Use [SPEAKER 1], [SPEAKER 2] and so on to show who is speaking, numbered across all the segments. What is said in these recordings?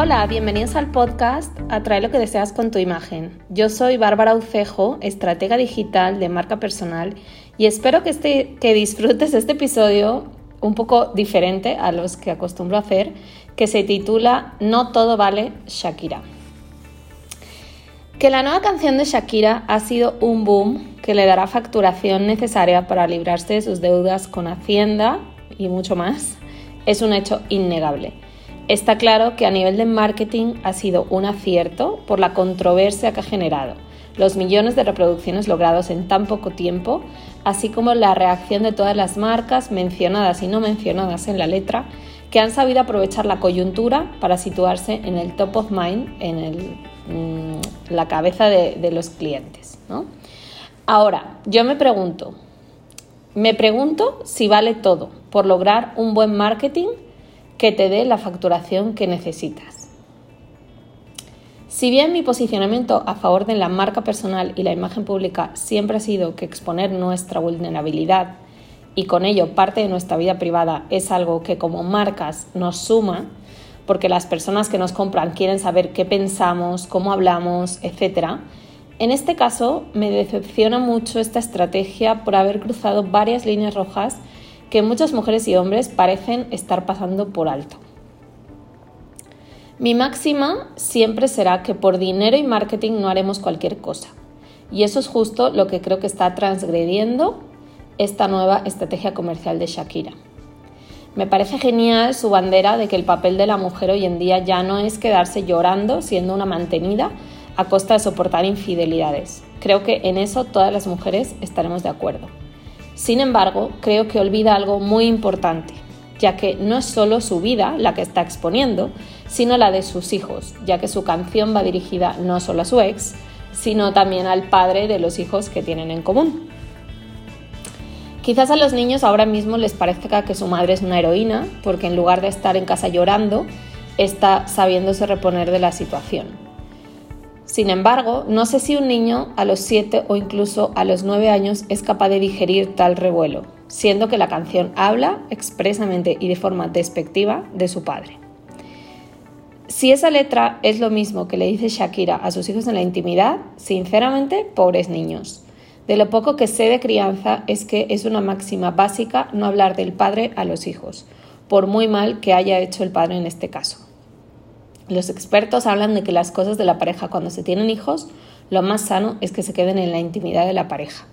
[SPEAKER 1] Hola, bienvenidos al podcast Atrae lo que deseas con tu imagen. Yo soy Bárbara Ucejo, estratega digital de marca personal y espero que, este, que disfrutes este episodio un poco diferente a los que acostumbro a hacer, que se titula No todo vale Shakira. Que la nueva canción de Shakira ha sido un boom que le dará facturación necesaria para librarse de sus deudas con Hacienda y mucho más, es un hecho innegable. Está claro que a nivel de marketing ha sido un acierto por la controversia que ha generado, los millones de reproducciones logrados en tan poco tiempo, así como la reacción de todas las marcas mencionadas y no mencionadas en la letra, que han sabido aprovechar la coyuntura para situarse en el top of mind, en mm, la cabeza de, los clientes. Ahora, yo me pregunto, me pregunto si vale todo por lograr un buen marketing que te dé la facturación que necesitas. Si bien mi posicionamiento a favor de la marca personal y la imagen pública siempre ha sido que exponer nuestra vulnerabilidad y con ello parte de nuestra vida privada es algo que como marcas nos suma, porque las personas que nos compran quieren saber qué pensamos, cómo hablamos, etc., en este caso me decepciona mucho esta estrategia por haber cruzado varias líneas rojas que muchas mujeres y hombres parecen estar pasando por alto. Mi máxima siempre será que por dinero y marketing no haremos cualquier cosa. Y eso es justo lo que creo que está transgrediendo esta nueva estrategia comercial de Shakira. Me parece genial su bandera de que el papel de la mujer hoy en día ya no es quedarse llorando siendo una mantenida a costa de soportar infidelidades. Creo que en eso todas las mujeres estaremos de acuerdo. Sin embargo, creo que olvida algo muy importante, ya que no es solo su vida la que está exponiendo, sino la de sus hijos, ya que su canción va dirigida no solo a su ex, sino también al padre de los hijos que tienen en común. Quizás a los niños ahora mismo les parezca que su madre es una heroína, porque en lugar de estar en casa llorando, está sabiéndose reponer de la situación. Sin embargo, no sé si un niño a los 7 o incluso a los 9 años es capaz de digerir tal revuelo, siendo que la canción habla expresamente y de forma despectiva de su padre. Si esa letra es lo mismo que le dice Shakira a sus hijos en la intimidad, sinceramente, pobres niños. De lo poco que sé de crianza es que es una máxima básica no hablar del padre a los hijos, por muy mal que haya hecho el padre en este caso. Los expertos hablan de que las cosas de la pareja cuando se tienen hijos, lo más sano es que se queden en la intimidad de la pareja.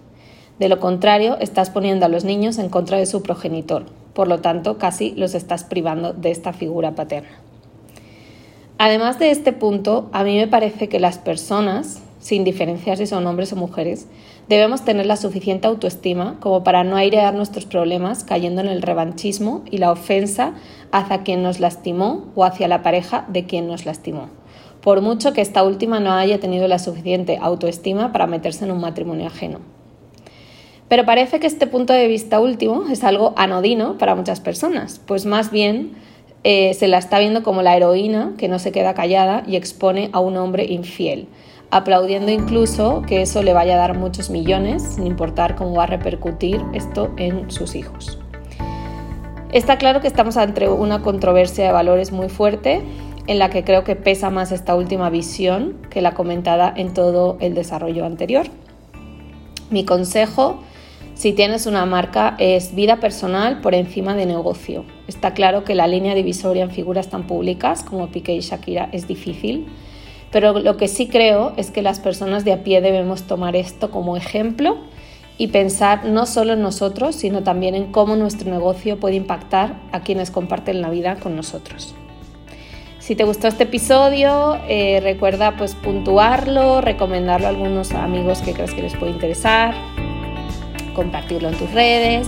[SPEAKER 1] De lo contrario, estás poniendo a los niños en contra de su progenitor, por lo tanto, casi los estás privando de esta figura paterna. Además de este punto, a mí me parece que las personas, sin diferenciar si son hombres o mujeres, debemos tener la suficiente autoestima como para no airear nuestros problemas cayendo en el revanchismo y la ofensa hacia quien nos lastimó o hacia la pareja de quien nos lastimó, por mucho que esta última no haya tenido la suficiente autoestima para meterse en un matrimonio ajeno. Pero parece que este punto de vista último es algo anodino para muchas personas, pues más bien eh, se la está viendo como la heroína que no se queda callada y expone a un hombre infiel, aplaudiendo incluso que eso le vaya a dar muchos millones, sin importar cómo va a repercutir esto en sus hijos. Está claro que estamos ante una controversia de valores muy fuerte, en la que creo que pesa más esta última visión que la comentada en todo el desarrollo anterior. Mi consejo, si tienes una marca, es vida personal por encima de negocio. Está claro que la línea divisoria en figuras tan públicas como Piqué y Shakira es difícil, pero lo que sí creo es que las personas de a pie debemos tomar esto como ejemplo y pensar no solo en nosotros, sino también en cómo nuestro negocio puede impactar a quienes comparten la vida con nosotros. Si te gustó este episodio, eh, recuerda pues puntuarlo, recomendarlo a algunos amigos que creas que les puede interesar, compartirlo en tus redes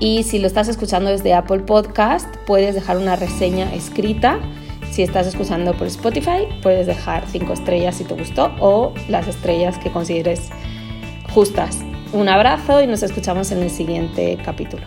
[SPEAKER 1] y si lo estás escuchando desde Apple Podcast, puedes dejar una reseña escrita. Si estás escuchando por Spotify, puedes dejar cinco estrellas si te gustó o las estrellas que consideres justas. Un abrazo y nos escuchamos en el siguiente capítulo.